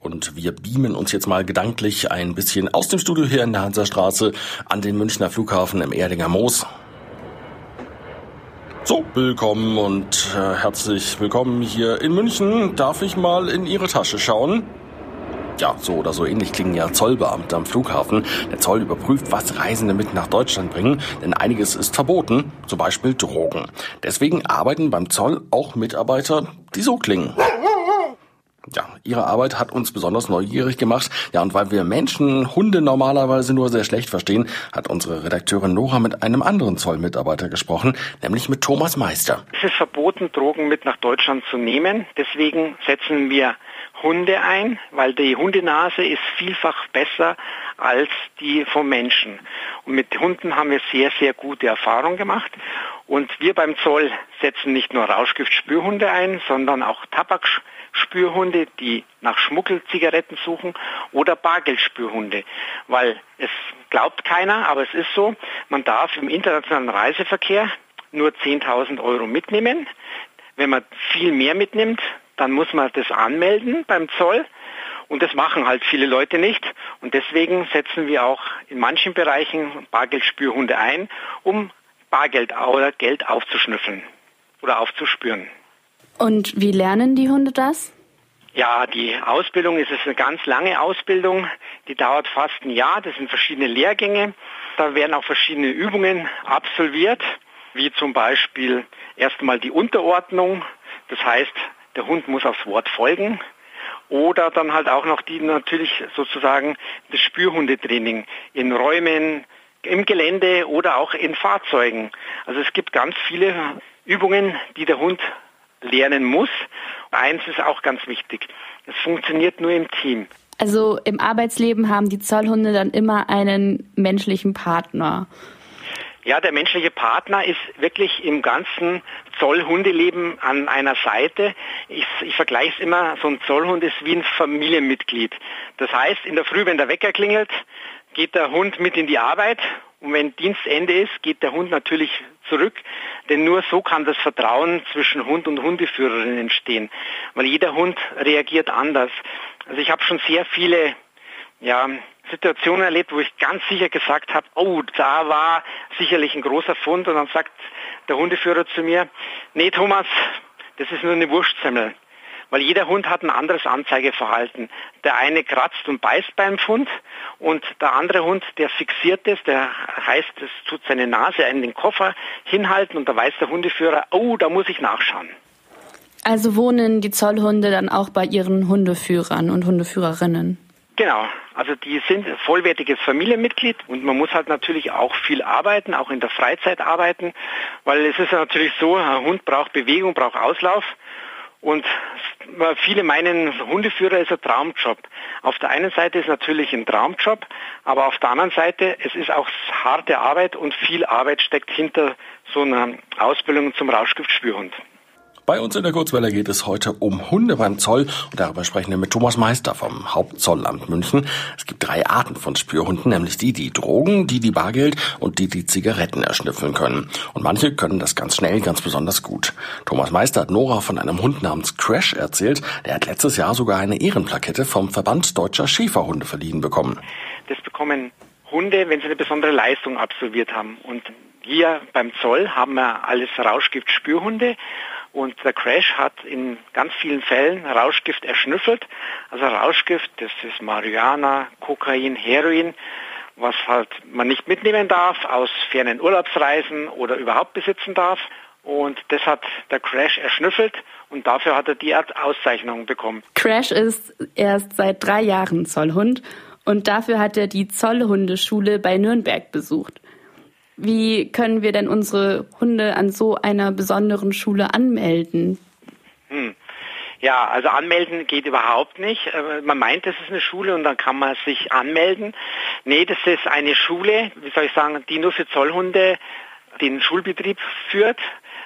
Und wir beamen uns jetzt mal gedanklich ein bisschen aus dem Studio hier in der Hansastraße an den Münchner Flughafen im Erdinger Moos. So, willkommen und äh, herzlich willkommen hier in München. Darf ich mal in Ihre Tasche schauen? Ja, so oder so ähnlich klingen ja Zollbeamte am Flughafen. Der Zoll überprüft, was Reisende mit nach Deutschland bringen, denn einiges ist verboten, zum Beispiel Drogen. Deswegen arbeiten beim Zoll auch Mitarbeiter, die so klingen. Ja, ihre Arbeit hat uns besonders neugierig gemacht. Ja, und weil wir Menschen Hunde normalerweise nur sehr schlecht verstehen, hat unsere Redakteurin Nora mit einem anderen Zollmitarbeiter gesprochen, nämlich mit Thomas Meister. Es ist verboten, Drogen mit nach Deutschland zu nehmen. Deswegen setzen wir Hunde ein, weil die Hundenase ist vielfach besser als die vom Menschen. Und mit Hunden haben wir sehr, sehr gute Erfahrungen gemacht. Und wir beim Zoll setzen nicht nur Rauschgiftspürhunde ein, sondern auch Tabakspürhunde, die nach Schmuggelzigaretten suchen oder Bargeldspürhunde. Weil es glaubt keiner, aber es ist so, man darf im internationalen Reiseverkehr nur 10.000 Euro mitnehmen. Wenn man viel mehr mitnimmt, dann muss man das anmelden beim Zoll. Und das machen halt viele Leute nicht. Und deswegen setzen wir auch in manchen Bereichen Bargeldspürhunde ein, um Bargeld oder Geld aufzuschnüffeln oder aufzuspüren. Und wie lernen die Hunde das? Ja, die Ausbildung ist eine ganz lange Ausbildung. Die dauert fast ein Jahr. Das sind verschiedene Lehrgänge. Da werden auch verschiedene Übungen absolviert, wie zum Beispiel erstmal die Unterordnung. Das heißt, der Hund muss aufs Wort folgen. Oder dann halt auch noch die natürlich sozusagen das Spürhundetraining in Räumen, im Gelände oder auch in Fahrzeugen. Also es gibt ganz viele Übungen, die der Hund lernen muss. Eins ist auch ganz wichtig. Es funktioniert nur im Team. Also im Arbeitsleben haben die Zollhunde dann immer einen menschlichen Partner. Ja, der menschliche Partner ist wirklich im ganzen Zollhundeleben an einer Seite. Ich, ich vergleiche es immer, so ein Zollhund ist wie ein Familienmitglied. Das heißt, in der Früh, wenn der Wecker klingelt, geht der Hund mit in die Arbeit und wenn Dienstende ist, geht der Hund natürlich zurück, denn nur so kann das Vertrauen zwischen Hund und Hundeführerin entstehen, weil jeder Hund reagiert anders. Also ich habe schon sehr viele ja, Situationen erlebt, wo ich ganz sicher gesagt habe, oh, da war sicherlich ein großer Fund und dann sagt der Hundeführer zu mir, nee Thomas, das ist nur eine Wurstsemmel. Weil jeder Hund hat ein anderes Anzeigeverhalten. Der eine kratzt und beißt beim Fund und der andere Hund, der fixiert ist, der heißt, es tut seine Nase in den Koffer hinhalten und da weiß der Hundeführer, oh, da muss ich nachschauen. Also wohnen die Zollhunde dann auch bei ihren Hundeführern und Hundeführerinnen? Genau, also die sind vollwertiges Familienmitglied und man muss halt natürlich auch viel arbeiten, auch in der Freizeit arbeiten, weil es ist natürlich so, ein Hund braucht Bewegung, braucht Auslauf und viele meinen, Hundeführer ist ein Traumjob. Auf der einen Seite ist natürlich ein Traumjob, aber auf der anderen Seite, es ist auch harte Arbeit und viel Arbeit steckt hinter so einer Ausbildung zum Rauschgiftspürhund. Bei uns in der Kurzwelle geht es heute um Hunde beim Zoll und darüber sprechen wir mit Thomas Meister vom Hauptzollamt München. Es gibt drei Arten von Spürhunden, nämlich die, die Drogen, die, die Bargeld und die, die Zigaretten erschnüffeln können. Und manche können das ganz schnell, ganz besonders gut. Thomas Meister hat Nora von einem Hund namens Crash erzählt. Der hat letztes Jahr sogar eine Ehrenplakette vom Verband Deutscher Schäferhunde verliehen bekommen. Das bekommen Hunde, wenn sie eine besondere Leistung absolviert haben. Und hier beim Zoll haben wir alles Rauschgift-Spürhunde und der Crash hat in ganz vielen Fällen Rauschgift erschnüffelt. Also Rauschgift, das ist Marihuana, Kokain, Heroin, was halt man nicht mitnehmen darf aus fernen Urlaubsreisen oder überhaupt besitzen darf. Und das hat der Crash erschnüffelt und dafür hat er die Auszeichnung bekommen. Crash ist erst seit drei Jahren Zollhund und dafür hat er die Zollhundeschule bei Nürnberg besucht. Wie können wir denn unsere Hunde an so einer besonderen Schule anmelden? Hm. Ja, also anmelden geht überhaupt nicht. Äh, man meint, das ist eine Schule und dann kann man sich anmelden. Nee, das ist eine Schule, wie soll ich sagen, die nur für Zollhunde den Schulbetrieb führt.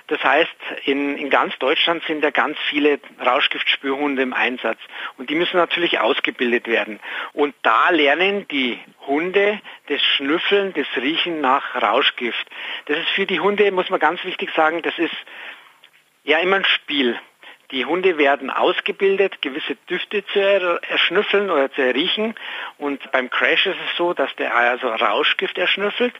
Das heißt, in, in ganz Deutschland sind ja ganz viele Rauschgiftspürhunde im Einsatz und die müssen natürlich ausgebildet werden. Und da lernen die Hunde das Schnüffeln, das Riechen nach Rauschgift. Das ist für die Hunde, muss man ganz wichtig sagen, das ist ja immer ein Spiel. Die Hunde werden ausgebildet, gewisse Düfte zu erschnüffeln oder zu erriechen. Und beim Crash ist es so, dass der also Rauschgift erschnüffelt.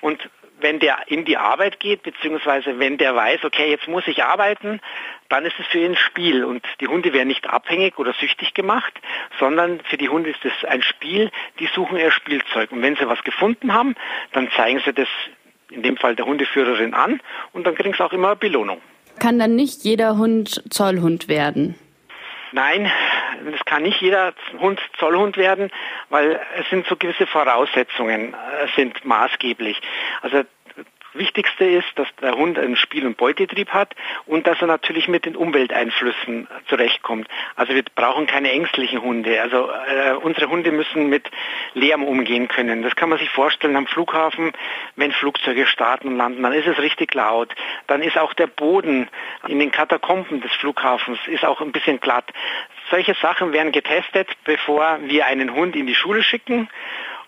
Und wenn der in die Arbeit geht, beziehungsweise wenn der weiß, okay, jetzt muss ich arbeiten, dann ist es für ihn ein Spiel. Und die Hunde werden nicht abhängig oder süchtig gemacht, sondern für die Hunde ist es ein Spiel, die suchen ihr Spielzeug. Und wenn sie was gefunden haben, dann zeigen sie das in dem Fall der Hundeführerin an und dann kriegen sie auch immer Belohnung. Kann dann nicht jeder Hund Zollhund werden? Nein, es kann nicht jeder Hund Zollhund werden, weil es sind so gewisse Voraussetzungen äh, sind maßgeblich. Also Wichtigste ist, dass der Hund einen Spiel- und Beutetrieb hat und dass er natürlich mit den Umwelteinflüssen zurechtkommt. Also wir brauchen keine ängstlichen Hunde. Also äh, unsere Hunde müssen mit Lärm umgehen können. Das kann man sich vorstellen am Flughafen, wenn Flugzeuge starten und landen, dann ist es richtig laut. Dann ist auch der Boden in den Katakomben des Flughafens ist auch ein bisschen glatt. Solche Sachen werden getestet, bevor wir einen Hund in die Schule schicken.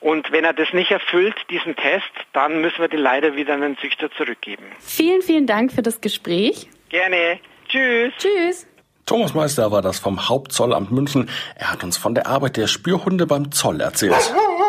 Und wenn er das nicht erfüllt, diesen Test, dann müssen wir den leider wieder an den Züchter zurückgeben. Vielen, vielen Dank für das Gespräch. Gerne. Tschüss. Tschüss. Thomas Meister war das vom Hauptzollamt München. Er hat uns von der Arbeit der Spürhunde beim Zoll erzählt.